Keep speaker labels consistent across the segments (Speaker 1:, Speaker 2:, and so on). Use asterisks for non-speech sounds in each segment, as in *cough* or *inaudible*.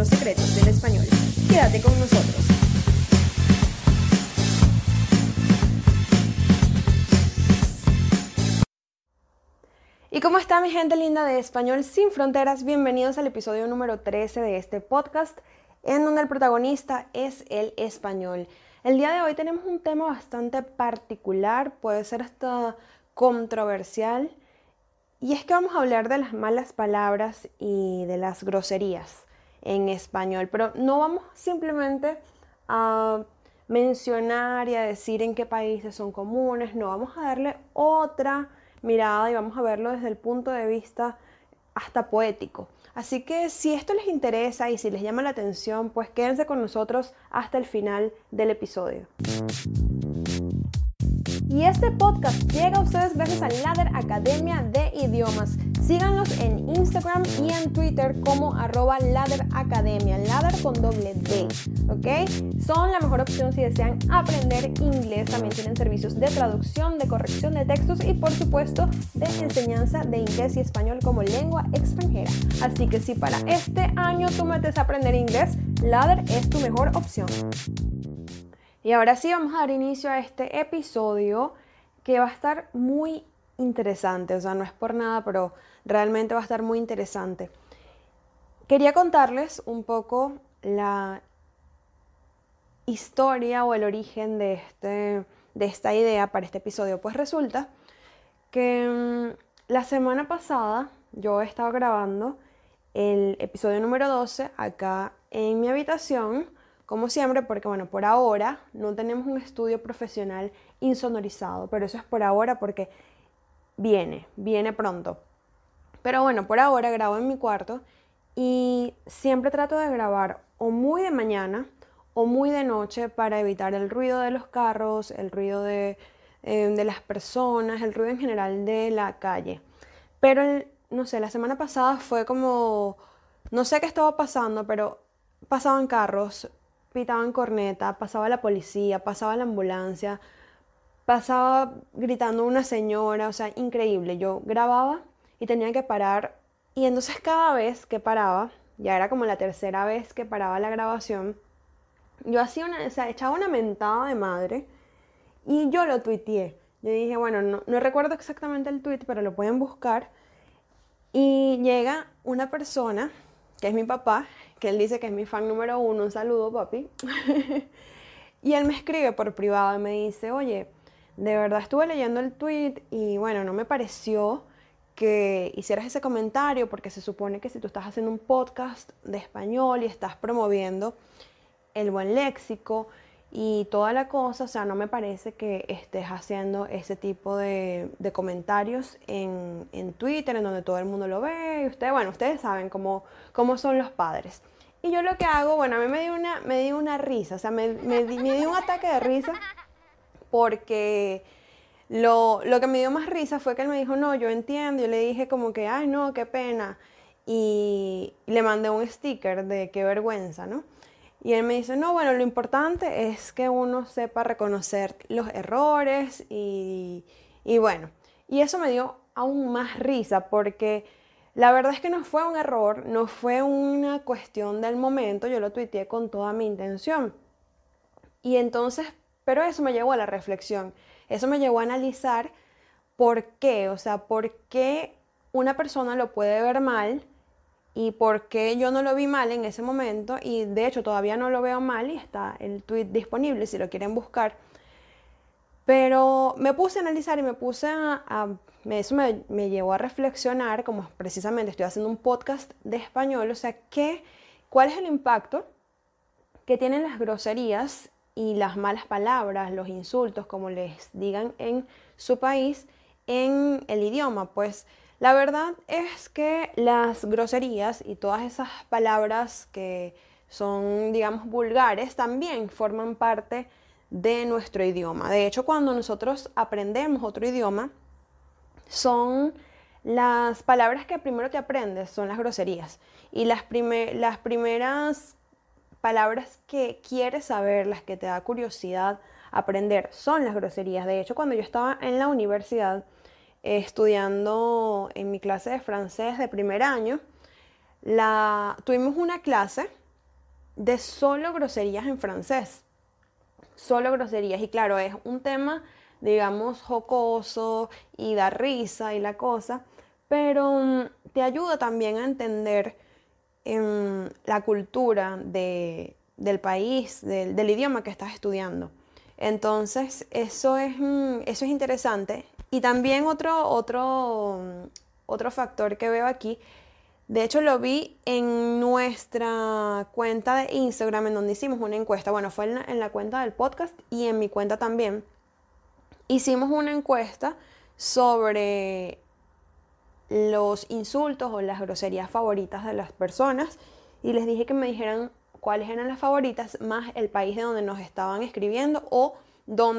Speaker 1: los secretos del español. Quédate con nosotros. ¿Y cómo está mi gente linda de Español sin Fronteras? Bienvenidos al episodio número 13 de este podcast, en donde el protagonista es el español. El día de hoy tenemos un tema bastante particular, puede ser hasta controversial, y es que vamos a hablar de las malas palabras y de las groserías en español, pero no vamos simplemente a mencionar y a decir en qué países son comunes, no, vamos a darle otra mirada y vamos a verlo desde el punto de vista hasta poético. Así que si esto les interesa y si les llama la atención, pues quédense con nosotros hasta el final del episodio. Y este podcast llega a ustedes gracias a Ladder Academia de Idiomas. Síganlos en Instagram y en Twitter como arroba Ladder Academia, Ladder con doble D, ¿ok? Son la mejor opción si desean aprender inglés. También tienen servicios de traducción, de corrección de textos y por supuesto de enseñanza de inglés y español como lengua extranjera. Así que si para este año tú metes a aprender inglés, Ladder es tu mejor opción. Y ahora sí vamos a dar inicio a este episodio que va a estar muy interesante, o sea, no es por nada, pero realmente va a estar muy interesante. Quería contarles un poco la historia o el origen de, este, de esta idea para este episodio. Pues resulta que mm, la semana pasada yo estaba grabando el episodio número 12 acá en mi habitación como siempre, porque bueno, por ahora no tenemos un estudio profesional insonorizado, pero eso es por ahora porque viene, viene pronto. Pero bueno, por ahora grabo en mi cuarto y siempre trato de grabar o muy de mañana o muy de noche para evitar el ruido de los carros, el ruido de, eh, de las personas, el ruido en general de la calle. Pero, no sé, la semana pasada fue como, no sé qué estaba pasando, pero pasaban carros, pitaban corneta, pasaba la policía, pasaba la ambulancia, pasaba gritando una señora, o sea, increíble. Yo grababa y tenía que parar y entonces cada vez que paraba, ya era como la tercera vez que paraba la grabación, yo hacía una, o sea, echaba una mentada de madre y yo lo tuiteé. Yo dije, bueno, no, no recuerdo exactamente el tweet, pero lo pueden buscar. Y llega una persona, que es mi papá, que él dice que es mi fan número uno, un saludo papi. *laughs* y él me escribe por privado y me dice, oye, de verdad estuve leyendo el tweet y bueno, no me pareció que hicieras ese comentario porque se supone que si tú estás haciendo un podcast de español y estás promoviendo el buen léxico y toda la cosa, o sea, no me parece que estés haciendo ese tipo de, comentarios en, en, Twitter, en donde todo el mundo lo ve, y ustedes, bueno, ustedes saben cómo, cómo son los padres. Y yo lo que hago, bueno, a mí me dio una, me dio una risa, o sea, me, me, dio un ataque de risa porque lo, lo, que me dio más risa fue que él me dijo, no, yo entiendo, yo le dije como que, ay, no, qué pena, y le mandé un sticker de qué vergüenza, ¿no? Y él me dice, no, bueno, lo importante es que uno sepa reconocer los errores y, y bueno, y eso me dio aún más risa porque la verdad es que no fue un error, no fue una cuestión del momento, yo lo tuiteé con toda mi intención. Y entonces, pero eso me llevó a la reflexión, eso me llevó a analizar por qué, o sea, por qué una persona lo puede ver mal y por qué yo no lo vi mal en ese momento y de hecho todavía no lo veo mal y está el tweet disponible si lo quieren buscar. Pero me puse a analizar y me puse a, eso me, llevó a reflexionar, como precisamente estoy haciendo un podcast de español, o sea, ¿qué, ¿cuál es el impacto que tienen las groserías y las malas palabras, los insultos, como les digan en su país, en el idioma? Pues la verdad es que las groserías y todas esas palabras que son, digamos, vulgares, también forman parte de nuestro idioma. De hecho, cuando nosotros aprendemos otro idioma, son las palabras que primero te aprendes, son las groserías. Y las, las primeras palabras que quieres saber, las que te da curiosidad aprender, son las groserías. De hecho, cuando yo estaba en la universidad estudiando en mi clase de francés de primer año, la, tuvimos una clase de solo groserías en francés. Solo groserías. Y claro, es un tema, digamos, jocoso y da risa y la cosa, pero mm, te ayuda también a entender em, la cultura del país, del, del, idioma que estás estudiando. Entonces, eso es, mm, eso es interesante. Y también otro, otro, otro factor que veo aquí de hecho, lo vi en nuestra cuenta de Instagram, en donde hicimos una encuesta. Bueno, fue en la, cuenta del podcast y en mi cuenta también. Hicimos una encuesta sobre los insultos o las groserías favoritas de las personas y les dije que me dijeran cuáles eran las favoritas más el país de donde nos estaban escribiendo o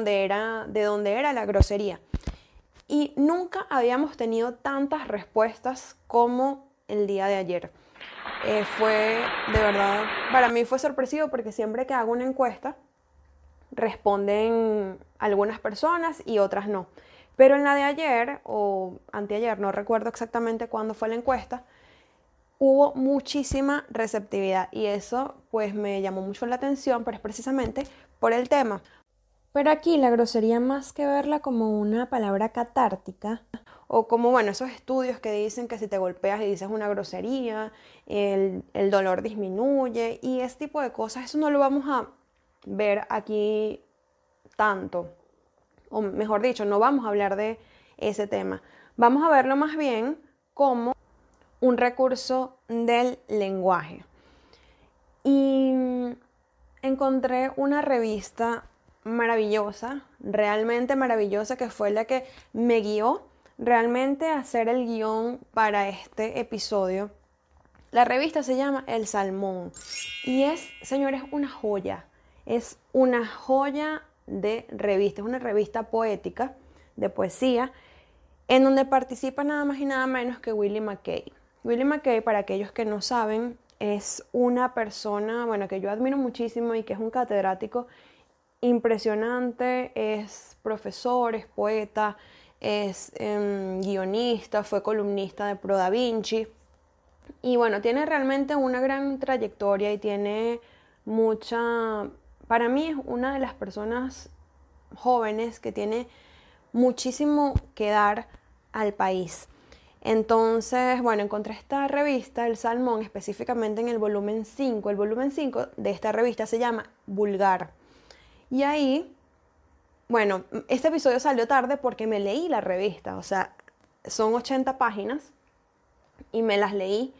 Speaker 1: era, de dónde era la grosería. Y nunca habíamos tenido tantas respuestas como el día de ayer. Eh, fue, de verdad, para mí fue sorpresivo porque siempre que hago una encuesta, responden algunas personas y otras no. Pero en la de ayer o anteayer, no recuerdo exactamente cuándo fue la encuesta, hubo muchísima receptividad y eso pues me llamó mucho la atención, pero es precisamente por el tema. Pero aquí la grosería más que verla como una palabra catártica, o como, bueno, esos estudios que dicen que si te golpeas y dices una grosería, el, dolor disminuye y ese tipo de cosas, eso no lo vamos a ver aquí tanto. O mejor dicho, no vamos a hablar de ese tema. Vamos a verlo más bien como un recurso del lenguaje. Y encontré una revista maravillosa, realmente maravillosa, que fue la que me guió realmente hacer el guion para este episodio. La revista se llama El Salmón y es, señores, una joya. Es una joya de revista, es una revista poética de poesía en donde participa nada más y nada menos que Willie McKay. Willie McKay, para aquellos que no saben, es una persona, bueno, que yo admiro muchísimo y que es un catedrático impresionante, es profesor, es poeta, es em, guionista, fue columnista de Pro Da Vinci. Y bueno, tiene realmente una gran trayectoria y tiene mucha, para mí es una de las personas jóvenes que tiene muchísimo que dar al país. Entonces, bueno, encontré esta revista, El Salmón, específicamente en el volumen 5. El volumen 5 de esta revista se llama Vulgar. Y ahí, bueno, este episodio salió tarde porque me leí la revista, o sea, son 80 páginas y me las leí,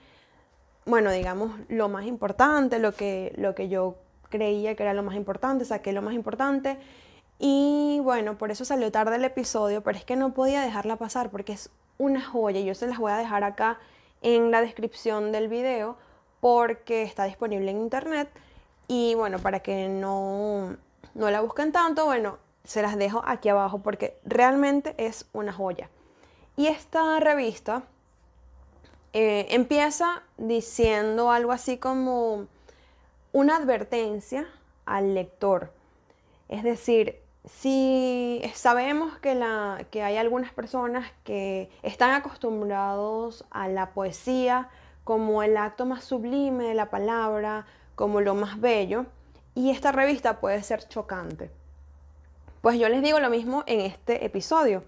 Speaker 1: bueno, digamos, lo más importante, lo que, lo que yo creía que era lo más importante, saqué lo más importante. Y bueno, por eso salió tarde el episodio, pero es que no podía dejarla pasar porque es una joya. Yo se las voy a dejar acá en la descripción del video porque está disponible en internet. Y bueno, para que no, no la busquen tanto, bueno, se las dejo aquí abajo porque realmente es una joya. Y esta revista eh, empieza diciendo algo así como una advertencia al lector. Es decir, si sabemos que, la, que hay algunas personas que están acostumbrados a la poesía como el acto más sublime de la palabra, como lo más bello, y esta revista puede ser chocante. Pues yo les digo lo mismo en este episodio.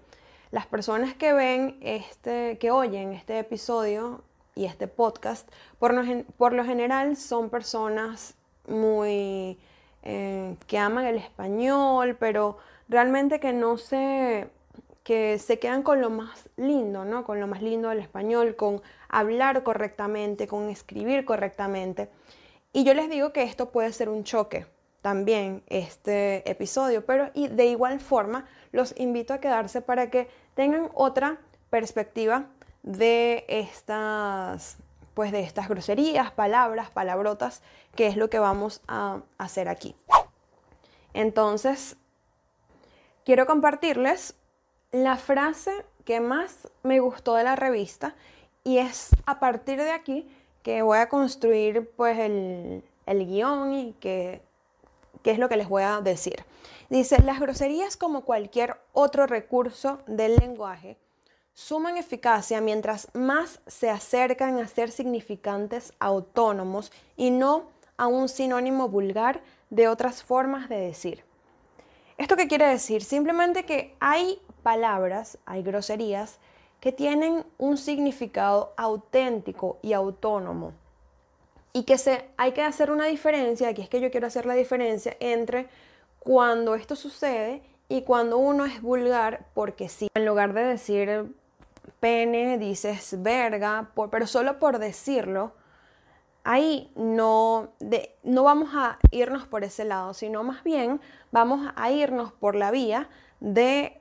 Speaker 1: Las personas que ven este, que oyen este episodio y este podcast, por lo, general son personas muy eh, que aman el español, pero realmente que no se que se quedan con lo más lindo, ¿no? Con lo más lindo del español, con hablar correctamente, con escribir correctamente. Y yo les digo que esto puede ser un choque también este episodio, pero y de igual forma los invito a quedarse para que tengan otra perspectiva de estas pues de estas groserías, palabras, palabrotas, que es lo que vamos a hacer aquí. Entonces, quiero compartirles la frase que más me gustó de la revista y es a partir de aquí que voy a construir pues el, el guion y que, qué es lo que les voy a decir. Dice, las groserías como cualquier otro recurso del lenguaje suman eficacia mientras más se acercan a ser significantes autónomos y no a un sinónimo vulgar de otras formas de decir. ¿Esto qué quiere decir? Simplemente que hay palabras, hay groserías que tienen un significado auténtico y autónomo. Y que se, hay que hacer una diferencia, aquí es que yo quiero hacer la diferencia entre cuando esto sucede y cuando uno es vulgar porque sí. En lugar de decir pene, dices verga, pero solo por decirlo, ahí no, no vamos a irnos por ese lado, sino más bien vamos a irnos por la vía de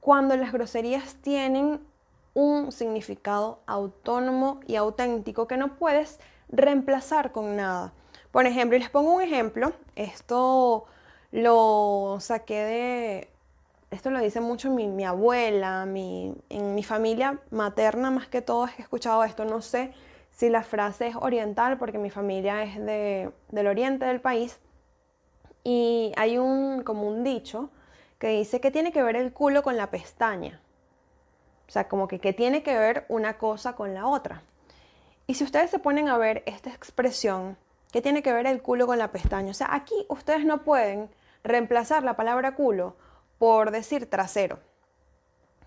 Speaker 1: cuando las groserías tienen un significado autónomo y auténtico que no puedes reemplazar con nada. Por ejemplo, y les pongo un ejemplo, esto lo saqué de, esto lo dice mucho mi, abuela, mi, en mi familia materna más que todo he escuchado esto, no sé si la frase es oriental porque mi familia es del oriente del país y hay un como un dicho que dice que tiene que ver el culo con la pestaña. O sea, como que, que tiene que ver una cosa con la otra. Y si ustedes se ponen a ver esta expresión, ¿qué tiene que ver el culo con la pestaña? O sea, aquí ustedes no pueden reemplazar la palabra culo por decir trasero.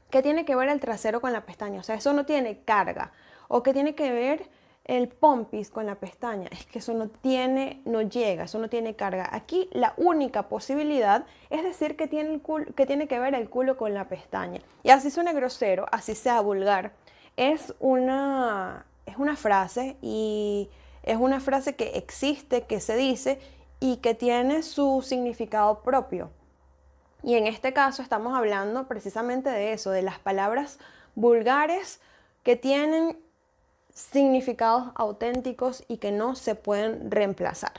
Speaker 1: ¿Qué tiene que ver el trasero con la pestaña? O sea, eso no tiene carga. ¿O qué tiene que ver el pompis con la pestaña? Es que eso no tiene, no llega, eso no tiene carga. Aquí la única posibilidad es decir que tiene, el que, tiene que ver el culo con la pestaña. Y así suena grosero, así sea vulgar. Es una, es una frase y es una frase que existe, que se dice y que tiene su significado propio. Y en este caso estamos hablando precisamente de eso, de las palabras vulgares que tienen significados auténticos y que no se pueden reemplazar.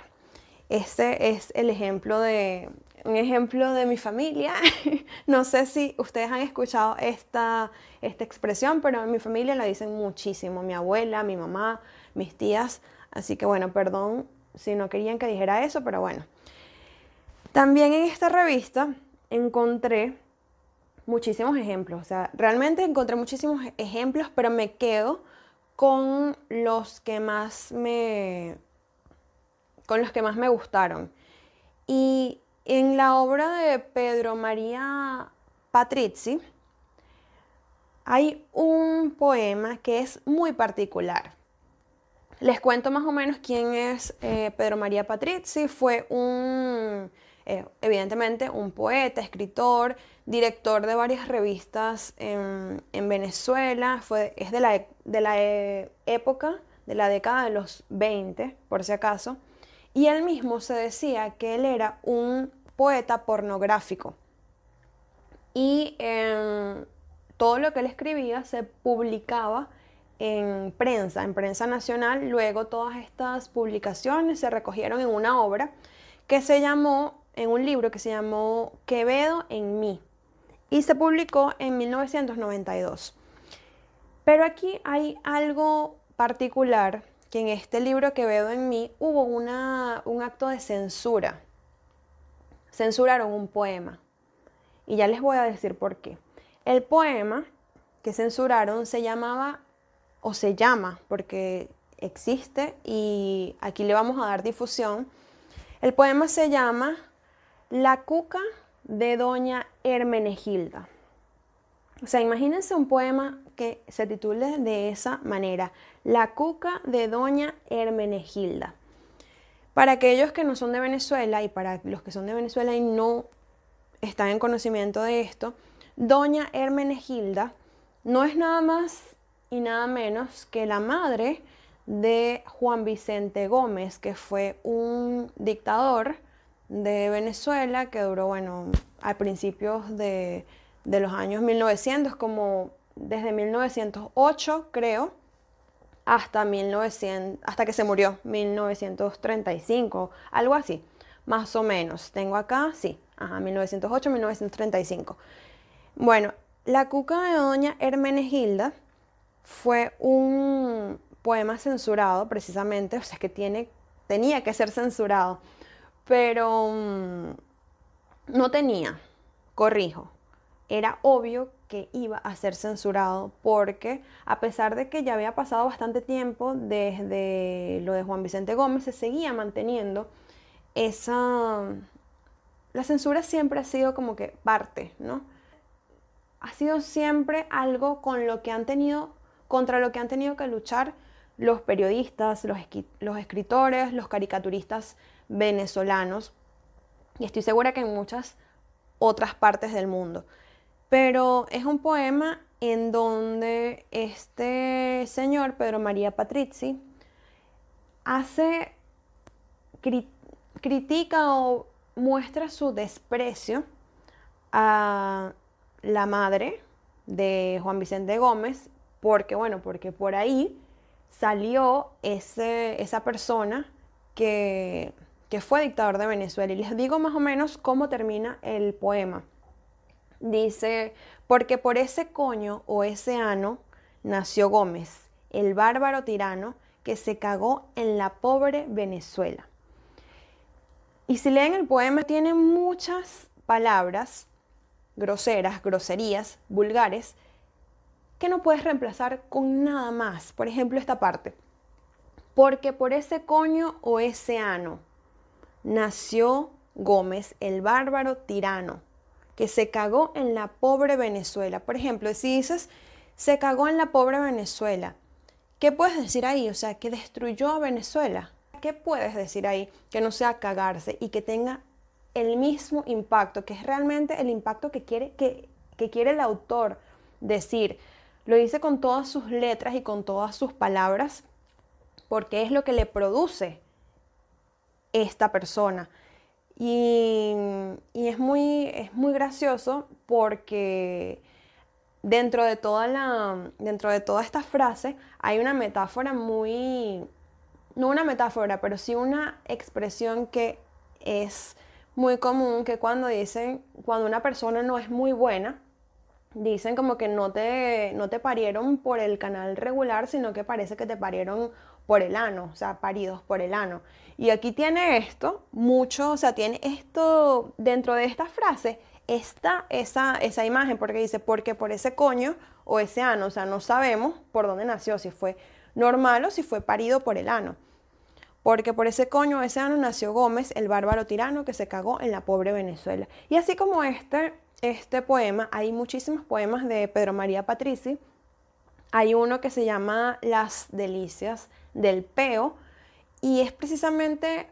Speaker 1: Este es el ejemplo de un ejemplo de mi familia. *laughs* no sé si ustedes han escuchado esta, esta expresión, pero en mi familia la dicen muchísimo. Mi abuela, mi mamá, mis tías. Así que bueno, perdón si no querían que dijera eso, pero bueno. También en esta revista encontré muchísimos ejemplos. O sea, realmente encontré muchísimos ejemplos, pero me quedo con los que más me con los que más me gustaron. Y en la obra de Pedro María Patrizzi hay un poema que es muy particular. Les cuento más o menos quién es eh, Pedro María Patrizzi. Fue un, eh, evidentemente, un poeta, escritor, director de varias revistas en, Venezuela. Fue, es de la, de la eh, época, de la década de los 20, por si acaso. Y él mismo se decía que él era un poeta pornográfico. Y em, todo lo que él escribía se publicaba en prensa, en prensa nacional. Luego todas estas publicaciones se recogieron en una obra que se llamó, en un libro que se llamó Quevedo en mí y se publicó en 1992. Pero aquí hay algo particular que en este libro Quevedo en mí hubo una, un acto de censura. Censuraron un poema. Y ya les voy a decir por qué. El poema que censuraron se llamaba o se llama, porque existe y aquí le vamos a dar difusión. El poema se llama La cuca de Doña Hermenegilda. O sea, imagínense un poema que se titule de esa manera, La cuca de Doña Hermenegilda. Para aquellos que no son de Venezuela y para los que son de Venezuela y no están en conocimiento de esto, Doña Hermenegilda no es nada más y nada menos que la madre de Juan Vicente Gómez, que fue un dictador de Venezuela que duró, bueno, a principios de, los años 1900, como desde 1908, creo, hasta, 1900, hasta que se murió, 1935, algo así, más o menos. Tengo acá, sí, ajá, 1908, 1935. Bueno, la cuca de doña Hermenegilda fue un poema censurado precisamente, o sea que tiene, tenía que ser censurado, pero mm, no tenía, corrijo, era obvio que iba a ser censurado porque a pesar de que ya había pasado bastante tiempo desde lo de Juan Vicente Gómez, se seguía manteniendo esa... La censura siempre ha sido como que parte, ¿no? Ha sido siempre algo con lo que han tenido, contra lo que han tenido que luchar los periodistas, los, los escritores, los caricaturistas venezolanos. Y estoy segura que en muchas otras partes del mundo. Pero es un poema en donde este señor, Pedro María Patrizzi, hace, critica o muestra su desprecio a la madre de Juan Vicente Gómez, porque bueno, porque por ahí salió ese, esa persona que que fue dictador de Venezuela. Y les digo más o menos cómo termina el poema. Dice, porque por ese coño o ese ano nació Gómez, el bárbaro tirano que se cagó en la pobre Venezuela. Y si leen el poema, tiene muchas palabras groseras, groserías, vulgares, que no puedes reemplazar con nada más. Por ejemplo, esta parte. Porque por ese coño o ese ano nació Gómez, el bárbaro tirano, que se cagó en la pobre Venezuela. Por ejemplo, si dices, se cagó en la pobre Venezuela, ¿qué puedes decir ahí? O sea, que destruyó a Venezuela. ¿Qué puedes decir ahí que no sea cagarse y que tenga el mismo impacto, que es realmente el impacto que quiere, que, que quiere el autor decir? Lo dice con todas sus letras y con todas sus palabras, porque es lo que le produce esta persona. Y, es, muy, es muy gracioso porque dentro de, toda la, dentro de toda esta frase hay una metáfora muy, no una metáfora, pero sí una expresión que es muy común, que cuando dicen, cuando una persona no es muy buena, dicen como que no te, no te parieron por el canal regular, sino que parece que te parieron por el ano, o sea, paridos por el ano. Y aquí tiene esto, mucho, o sea, tiene esto dentro de esta frase, está esa, esa imagen, porque dice, porque por ese coño o ese ano, o sea, no sabemos por dónde nació, si fue normal o si fue parido por el ano. Porque por ese coño o ese ano nació Gómez, el bárbaro tirano que se cagó en la pobre Venezuela. Y así como este, este poema, hay muchísimos poemas de Pedro María Patrici. Hay uno que se llama Las Delicias del peo. Y es precisamente,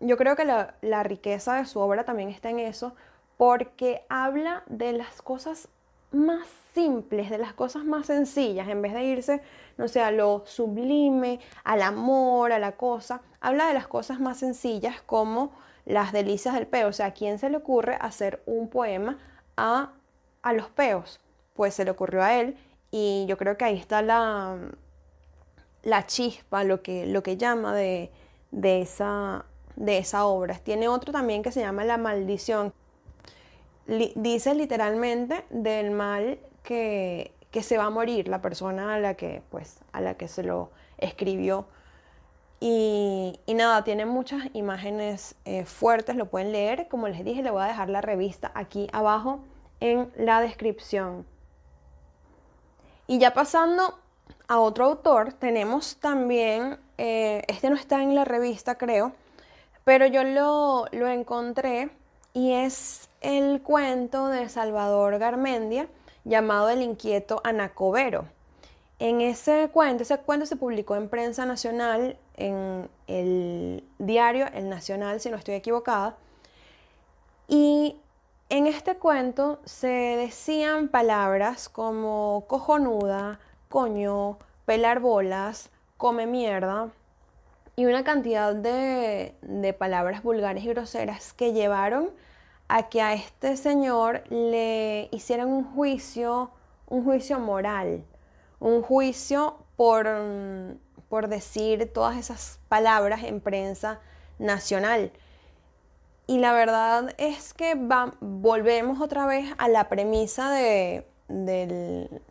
Speaker 1: yo creo que la, riqueza de su obra también está en eso, porque habla de las cosas más simples, de las cosas más sencillas, en vez de irse, no sé, a lo sublime, al amor, a la cosa, habla de las cosas más sencillas como las delicias del peo. O sea, ¿a quién se le ocurre hacer un poema a, a los peos? Pues se le ocurrió a él y yo creo que ahí está la, la chispa, lo que, lo que llama de, esa, de esa obra. Tiene otro también que se llama La maldición. dice literalmente del mal que, se va a morir la persona a la que, pues, a la que se lo escribió. Y, nada, tiene muchas imágenes eh, fuertes, lo pueden leer. Como les dije, le voy a dejar la revista aquí abajo en la descripción. Y ya pasando a otro autor, tenemos también, eh, este no está en la revista creo, pero yo lo, lo encontré y es el cuento de Salvador Garmendia llamado El inquieto Anacobero. En ese cuento, ese cuento se publicó en prensa nacional, en el diario El Nacional, si no estoy equivocada, y en este cuento se decían palabras como cojonuda, coño, pelar bolas, come mierda y una cantidad de, palabras vulgares y groseras que llevaron a que a este señor le hicieran un juicio, un juicio moral, un juicio por, por decir todas esas palabras en prensa nacional. Y la verdad es que volvemos otra vez a la premisa de, del,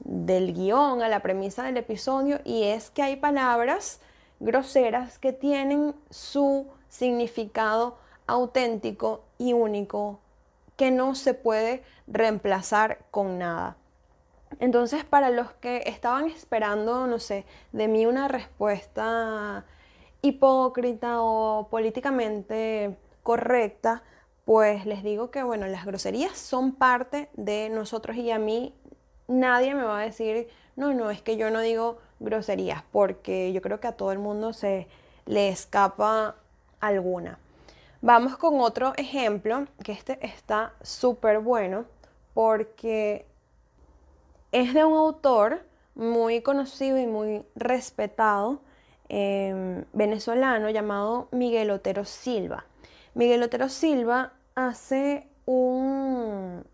Speaker 1: del guion, a la premisa del episodio, y es que hay palabras groseras que tienen su significado auténtico y único que no se puede reemplazar con nada. Entonces, para los que estaban esperando, no sé, de mí una respuesta hipócrita o políticamente correcta, pues les digo que, bueno, las groserías son parte de nosotros y a mí nadie me va a decir, no, no, es que yo no digo groserías, porque yo creo que a todo el mundo se le escapa alguna. Vamos con otro ejemplo, que este está súper bueno, porque es de un autor muy conocido y muy respetado em, venezolano llamado Miguel Otero Silva. Miguel Otero Silva hace un,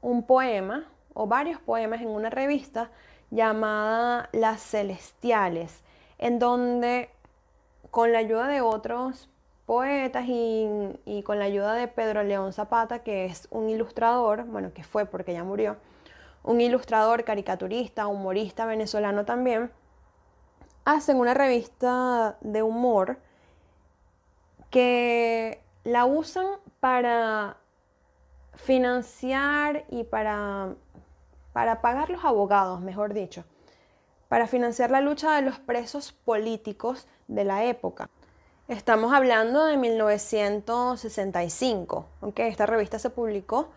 Speaker 1: un poema o varios poemas en una revista llamada Las Celestiales, en donde con la ayuda de otros poetas y, y, con la ayuda de Pedro León Zapata, que es un ilustrador, bueno, que fue porque ya murió, un ilustrador, caricaturista, humorista venezolano también, hacen una revista de humor que la usan para financiar y para, para pagar los abogados, mejor dicho, para financiar la lucha de los presos políticos de la época. Estamos hablando de 1965, aunque esta revista se publicó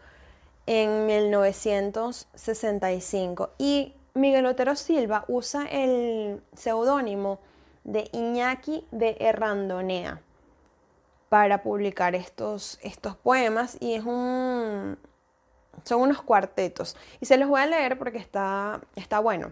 Speaker 1: en 1965 y Miguel Otero Silva usa el seudónimo de Iñaki de Errandonea para publicar estos, estos poemas y es un, son unos cuartetos. Y se los voy a leer porque está, está bueno.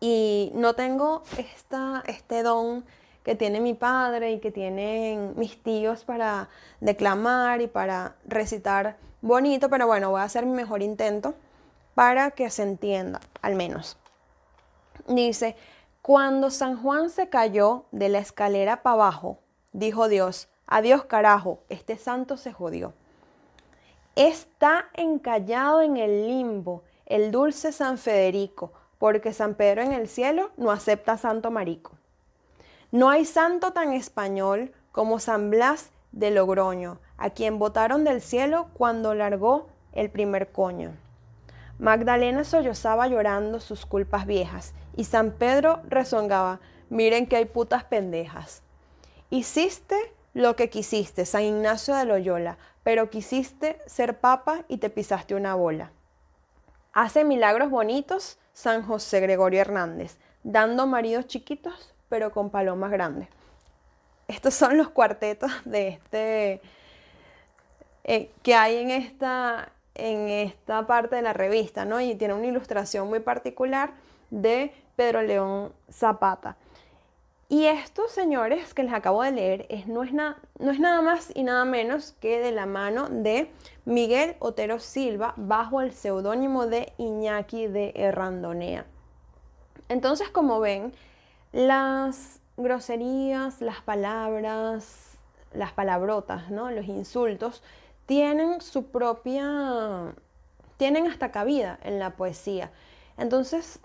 Speaker 1: Y no tengo esta, este don que tiene mi padre y que tienen mis tíos para declamar y para recitar bonito, pero bueno, voy a hacer mi mejor intento para que se entienda, al menos. Dice, cuando San Juan se cayó de la escalera para abajo, dijo Dios, adiós carajo, este santo se jodió. Está encallado en el limbo el dulce San Federico, porque San Pedro en el cielo no acepta santo marico. No hay santo tan español como San Blas de Logroño, a quien botaron del cielo cuando largó el primer coño. Magdalena sollozaba llorando sus culpas viejas y San Pedro rezongaba, miren que hay putas pendejas. Hiciste lo que quisiste, San Ignacio de Loyola, pero quisiste ser papa y te pisaste una bola. Hace milagros bonitos San José Gregorio Hernández, dando maridos chiquitos, pero con palomas grandes. Estos son los cuartetos de este eh, que hay en esta, en esta parte de la revista, ¿no? Y tiene una ilustración muy particular de Pedro León Zapata. Y estos señores que les acabo de leer es, no, es no es nada más y nada menos que de la mano de Miguel Otero Silva bajo el seudónimo de Iñaki de Errandonea. Entonces, como ven, las groserías, las palabras, las palabrotas, ¿no? los insultos, tienen su propia, tienen hasta cabida en la poesía. Entonces,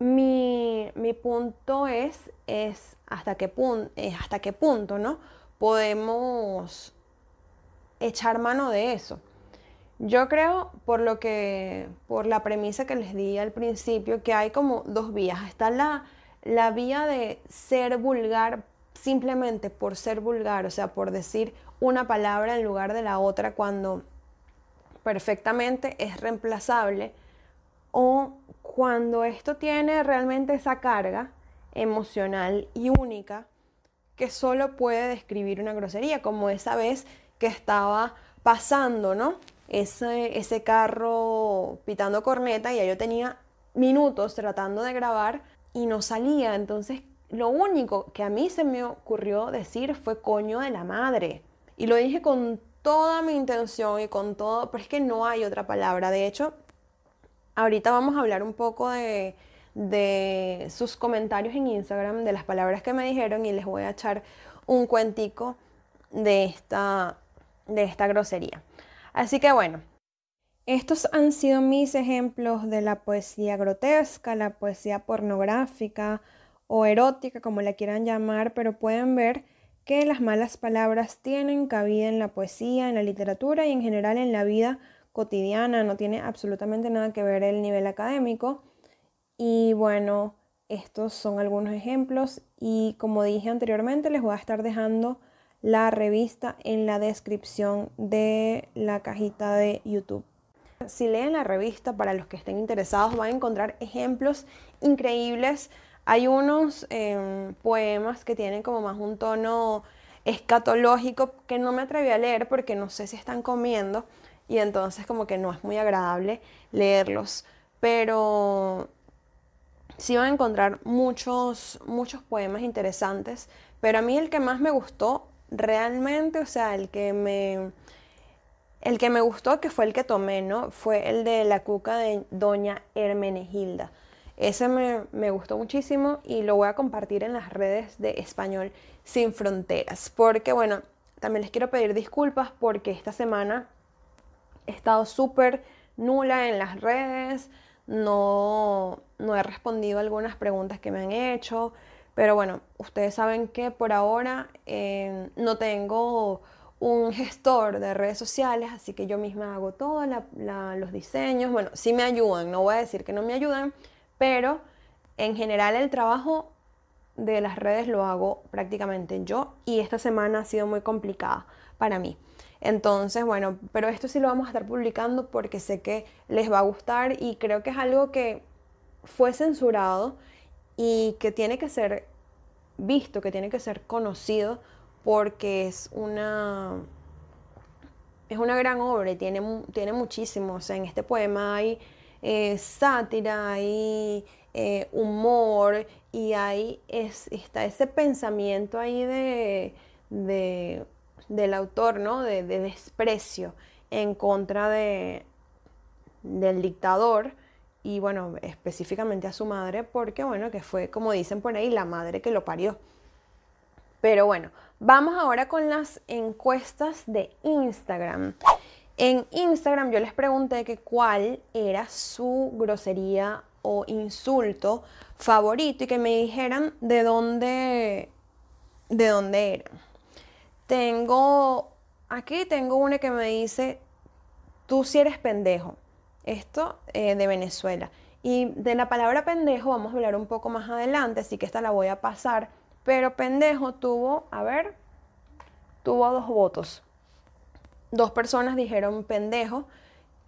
Speaker 1: mi, punto es, es hasta qué, punto, hasta qué punto, ¿no? Podemos echar mano de eso. Yo creo, por lo que, por la premisa que les di al principio, que hay como dos vías. Está la, la vía de ser vulgar simplemente por ser vulgar, o sea, por decir una palabra en lugar de la otra cuando perfectamente es reemplazable o cuando esto tiene realmente esa carga emocional y única que solo puede describir una grosería, como esa vez que estaba pasando, ¿no? Ese, ese carro pitando corneta y ya yo tenía minutos tratando de grabar y no salía. Entonces, lo único que a mí se me ocurrió decir fue coño de la madre. Y lo dije con toda mi intención y con todo, pero es que no hay otra palabra. De hecho, ahorita vamos a hablar un poco de, de sus comentarios en Instagram, de las palabras que me dijeron y les voy a echar un cuentico de esta, de esta grosería. Así que bueno, estos han sido mis ejemplos de la poesía grotesca, la poesía pornográfica o erótica, como la quieran llamar, pero pueden ver que las malas palabras tienen cabida en la poesía, en la literatura y en general en la vida cotidiana, no tiene absolutamente nada que ver el nivel académico. Y bueno, estos son algunos ejemplos y como dije anteriormente les voy a estar dejando la revista en la descripción de la cajita de YouTube. Si leen la revista, para los que estén interesados, van a encontrar ejemplos increíbles. Hay unos em, poemas que tienen como más un tono escatológico que no me atreví a leer porque no sé si están comiendo y entonces como que no es muy agradable leerlos. Pero sí van a encontrar muchos, muchos poemas interesantes, pero a mí el que más me gustó realmente, o sea, el que me, el que me gustó, que fue el que tomé, ¿no? Fue el de la cuca de Doña Hermenegilda. Ese me, me, gustó muchísimo y lo voy a compartir en las redes de Español Sin Fronteras. Porque, bueno, también les quiero pedir disculpas porque esta semana he estado súper nula en las redes, no, no he respondido algunas preguntas que me han hecho. Pero bueno, ustedes saben que por ahora eh, no tengo un gestor de redes sociales, así que yo misma hago todos los diseños. Bueno, sí me ayudan, no voy a decir que no me ayudan, pero en general el trabajo de las redes lo hago prácticamente yo y esta semana ha sido muy complicada para mí. Entonces, bueno, pero esto sí lo vamos a estar publicando porque sé que les va a gustar y creo que es algo que fue censurado y que tiene que ser visto, que tiene que ser conocido porque es una, es una gran obra y tiene, tiene muchísimo. O sea, en este poema hay eh, sátira, hay eh, humor y hay está ese pensamiento ahí de, del autor, ¿no? De, de, desprecio en contra de, del dictador y bueno, específicamente a su madre, porque bueno, que fue, como dicen por ahí, la madre que lo parió. Pero bueno, vamos ahora con las encuestas de Instagram. En Instagram yo les pregunté que cuál era su grosería o insulto favorito y que me dijeran de dónde, de dónde eran. Tengo, aquí tengo una que me dice, tú si eres pendejo. Esto eh, de Venezuela. Y de la palabra pendejo vamos a hablar un poco más adelante, así que esta la voy a pasar. Pero pendejo tuvo, a ver, tuvo dos votos. Dos personas dijeron pendejo,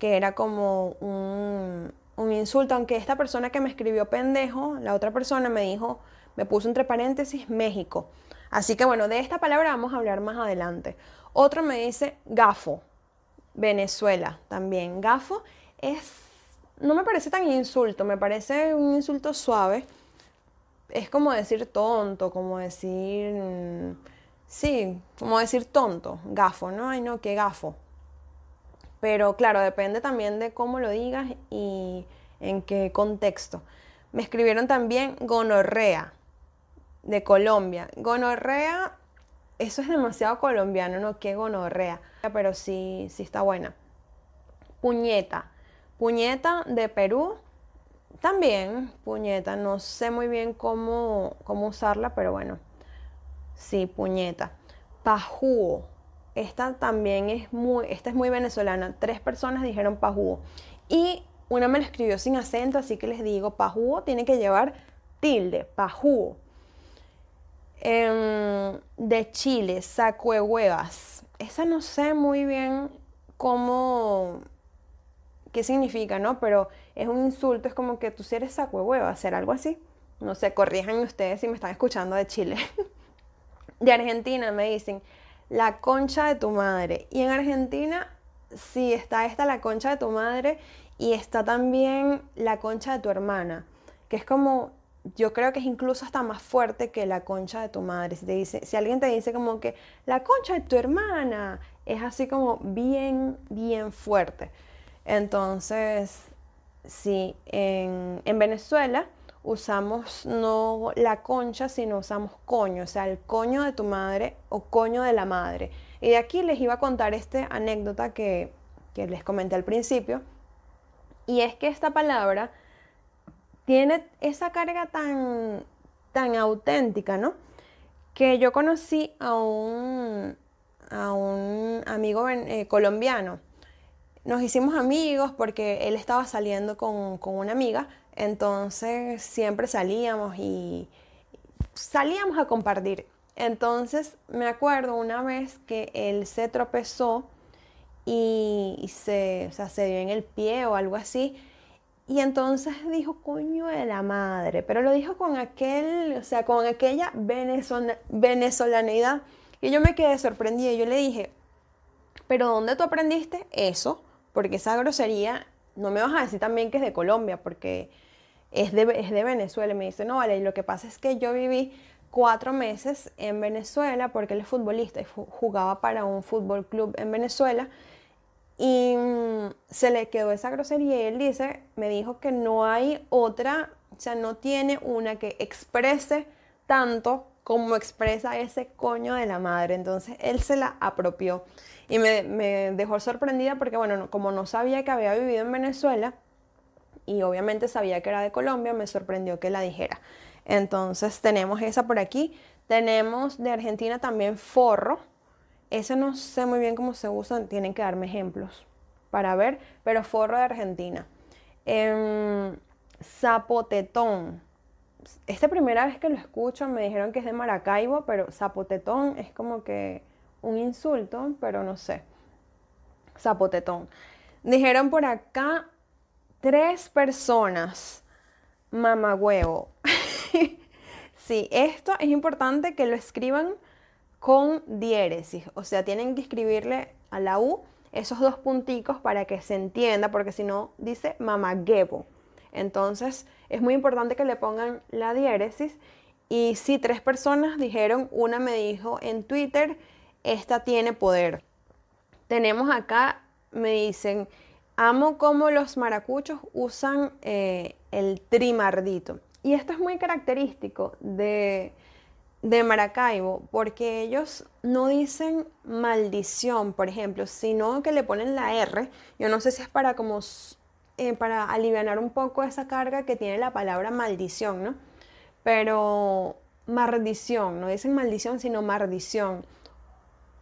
Speaker 1: que era como un, un insulto, aunque esta persona que me escribió pendejo, la otra persona me dijo, me puso entre paréntesis México. Así que bueno, de esta palabra vamos a hablar más adelante. Otro me dice gafo, Venezuela también, gafo es, no me parece tan insulto, me parece un insulto suave. Es como decir tonto, como decir, sí, como decir tonto, gafo, ¿no? Ay, no, qué gafo. Pero claro, depende también de cómo lo digas y en qué contexto. Me escribieron también gonorrea de Colombia. Gonorrea, eso es demasiado colombiano, ¿no? Qué gonorrea. Pero sí, sí está buena. Puñeta. Puñeta de Perú, también puñeta, no sé muy bien cómo, cómo usarla, pero bueno, sí, puñeta. Pajúo, esta también es muy, esta es muy venezolana, tres personas dijeron pajúo y una me la escribió sin acento, así que les digo, pajúo tiene que llevar tilde, pajúo. Em, de Chile, huevas Esa no sé muy bien cómo, qué significa, ¿no? Pero es un insulto, es como que tú si eres huevo, hacer algo así. No sé, corrijan ustedes si me están escuchando de Chile. *laughs* de Argentina me dicen, la concha de tu madre. Y en Argentina sí está esta la concha de tu madre y está también la concha de tu hermana, que es como, yo creo que es incluso hasta más fuerte que la concha de tu madre. Si, te dice, si alguien te dice como que la concha de tu hermana, es así como bien, bien fuerte. Entonces, sí, en, Venezuela usamos no la concha, sino usamos coño, o sea, el coño de tu madre o coño de la madre. Y de aquí les iba a contar esta anécdota que, que les comenté al principio. Y es que esta palabra tiene esa carga tan, tan auténtica, ¿no? que yo conocí a un, a un amigo eh, colombiano. Nos hicimos amigos porque él estaba saliendo con, con una amiga, entonces siempre salíamos y salíamos a compartir. Entonces me acuerdo una vez que él se tropezó y, se, o sea, se dio en el pie o algo así. Y entonces dijo, coño de la madre, pero lo dijo con aquel, o sea, con aquella venezolanidad. Y yo me quedé sorprendida y yo le dije, pero ¿dónde tú aprendiste eso? Porque esa grosería, no me vas a decir también que es de Colombia, porque es de, es de Venezuela. Y me dice, no, vale, y lo que pasa es que yo viví cuatro meses en Venezuela porque él es futbolista y jugaba para un fútbol club en Venezuela y mm, se le quedó esa grosería y él dice, me dijo que no hay otra, o sea, no tiene una que exprese tanto como expresa ese coño de la madre. Entonces él se la apropió y me, me dejó sorprendida porque, bueno, como no sabía que había vivido en Venezuela y obviamente sabía que era de Colombia, me sorprendió que la dijera. Entonces tenemos esa por aquí. Tenemos de Argentina también forro. Ese no sé muy bien cómo se usa, tienen que darme ejemplos para ver, pero forro de Argentina. Em, zapotetón. Esta primera vez que lo escucho me dijeron que es de Maracaibo, pero zapotetón es como que un insulto, pero no sé. Zapotetón. Dijeron por acá tres personas. Mamagüevo. *laughs* sí, esto es importante que lo escriban con diéresis, o sea, tienen que escribirle a la U esos dos punticos para que se entienda, porque si no dice mamaguevo. Entonces, es muy importante que le pongan la diéresis. Y si tres personas dijeron, una me dijo en Twitter, esta tiene poder. Tenemos acá, me dicen, amo cómo los maracuchos usan eh, el trimardito. Y esto es muy característico de, Maracaibo, porque ellos no dicen maldición, por ejemplo, sino que le ponen la R. Yo no sé si es para como eh, para aliviar un poco esa carga que tiene la palabra maldición, ¿no? Pero maldición, no dicen maldición, sino maldición.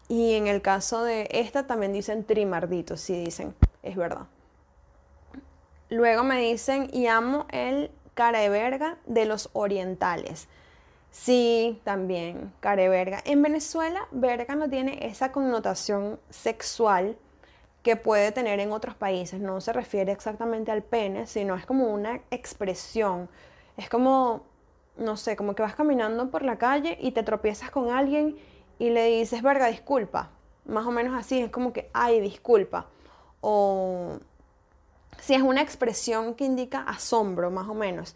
Speaker 1: Y en el caso de esta también dicen trimardito, sí dicen, es verdad. Luego me dicen, y amo el cara de verga de los orientales. Sí, también, cara de verga. En Venezuela, verga no tiene esa connotación sexual que puede tener en otros países. No se refiere exactamente al pene, sino es como una expresión. Es como, no sé, como que vas caminando por la calle y te tropiezas con alguien y le dices, verga, disculpa. Más o menos así, es como que, ay, disculpa. O si es una expresión que indica asombro, más o menos.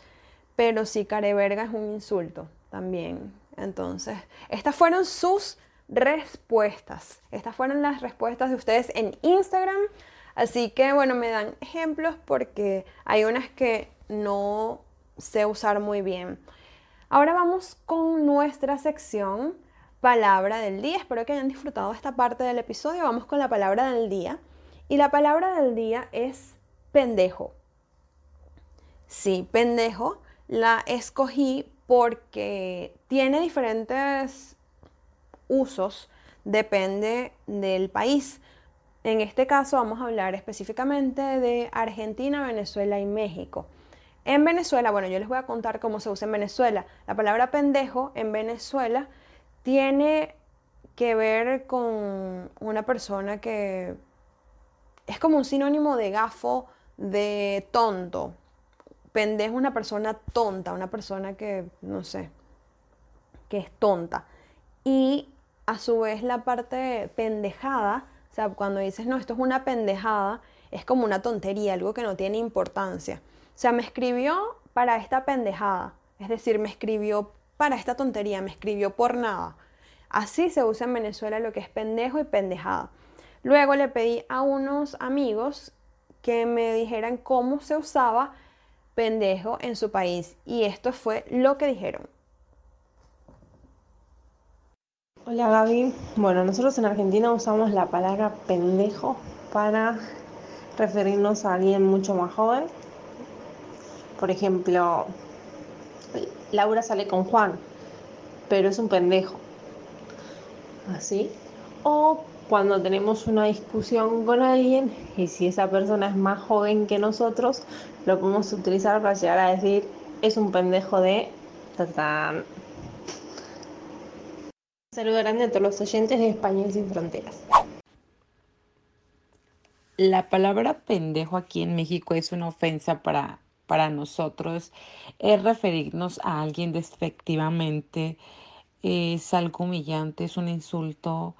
Speaker 1: Pero sí, careverga es un insulto también. Entonces, estas fueron sus respuestas. Estas fueron las respuestas de ustedes en Instagram. Así que, bueno, me dan ejemplos porque hay unas que no sé usar muy bien. Ahora vamos con nuestra sección palabra del día. Espero que hayan disfrutado esta parte del episodio. Vamos con la palabra del día. Y la palabra del día es pendejo. Sí, pendejo la escogí porque tiene diferentes usos, depende del país. En este caso vamos a hablar específicamente de Argentina, Venezuela y México. En Venezuela, bueno, yo les voy a contar cómo se usa en Venezuela. La palabra pendejo en Venezuela tiene que ver con una persona que es como un sinónimo de gafo, de tonto. Pendejo una persona tonta, una persona que, no sé, que es tonta. Y a su vez la parte pendejada, o sea, cuando dices, no, esto es una pendejada, es como una tontería, algo que no tiene importancia. O sea, me escribió para esta pendejada, es decir, me escribió para esta tontería, me escribió por nada. Así se usa en Venezuela lo que es pendejo y pendejada. Luego le pedí a unos amigos que me dijeran cómo se usaba pendejo en su país. Y esto fue lo que dijeron.
Speaker 2: Hola Gaby. Bueno, nosotros en Argentina usamos la palabra pendejo para referirnos a alguien mucho más joven. Por ejemplo, Laura sale con Juan, pero es un pendejo. así. O cuando tenemos una discusión con alguien y si esa persona es más joven que nosotros, lo podemos utilizar para llegar a decir es un pendejo de... Un saludo grande a todos los oyentes de Español sin Fronteras.
Speaker 3: La palabra pendejo aquí en México es una ofensa para, para nosotros. Es referirnos a alguien despectivamente. Es algo humillante, es un insulto.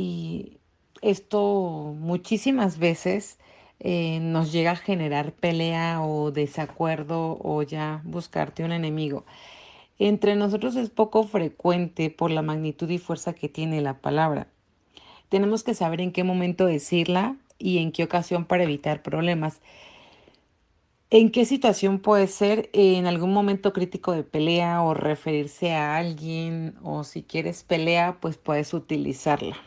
Speaker 3: Y esto muchísimas veces eh, nos llega a generar pelea o desacuerdo o ya buscarte un enemigo. Entre nosotros es poco frecuente por la magnitud y fuerza que tiene la palabra. Tenemos que saber en qué momento decirla y en qué ocasión para evitar problemas. ¿En qué situación puede ser? En algún momento crítico de pelea o referirse a alguien o si quieres pelea, pues puedes utilizarla.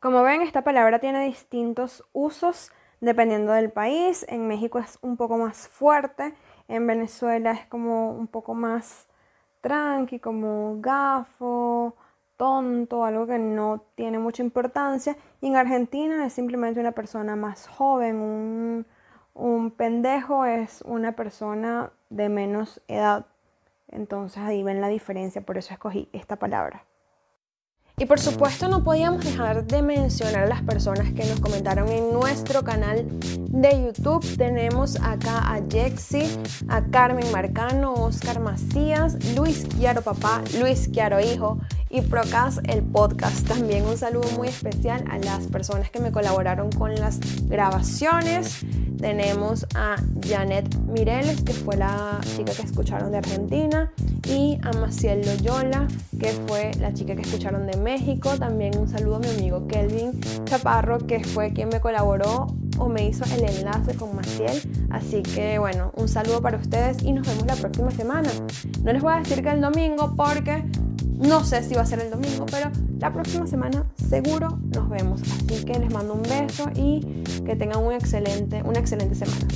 Speaker 1: Como ven, esta palabra tiene distintos usos dependiendo del país. En México es un poco más fuerte, en Venezuela es como un poco más tranqui, como gafo, tonto, algo que no tiene mucha importancia. Y en Argentina es simplemente una persona más joven, un, un pendejo es una persona de menos edad. Entonces ahí ven la diferencia, por eso escogí esta palabra. Y por supuesto no podíamos dejar de mencionar a las personas que nos comentaron en nuestro canal de YouTube. Tenemos acá a Jexi, a Carmen Marcano, Oscar Macías, Luis Quiaro Papá, Luis Quiaro Hijo y Procas el podcast. También un saludo muy especial a las personas que me colaboraron con las grabaciones. Tenemos a Janet Mireles, que fue la chica que escucharon de Argentina, y a Maciel Loyola, que fue la chica que escucharon de México. También un saludo a mi amigo Kelvin Chaparro, que fue quien me colaboró o me hizo el enlace con Maciel. Así que bueno, un saludo para ustedes y nos vemos la próxima semana. No les voy a decir que el domingo porque no sé si va a ser el domingo, pero la próxima semana seguro nos vemos. Así que les mando un beso y que tengan un excelente, una excelente semana.